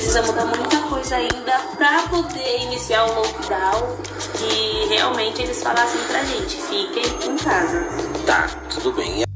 precisa mudar muita coisa ainda para poder iniciar o lockdown e realmente eles falassem pra gente, fiquem em casa. Tá, tudo bem.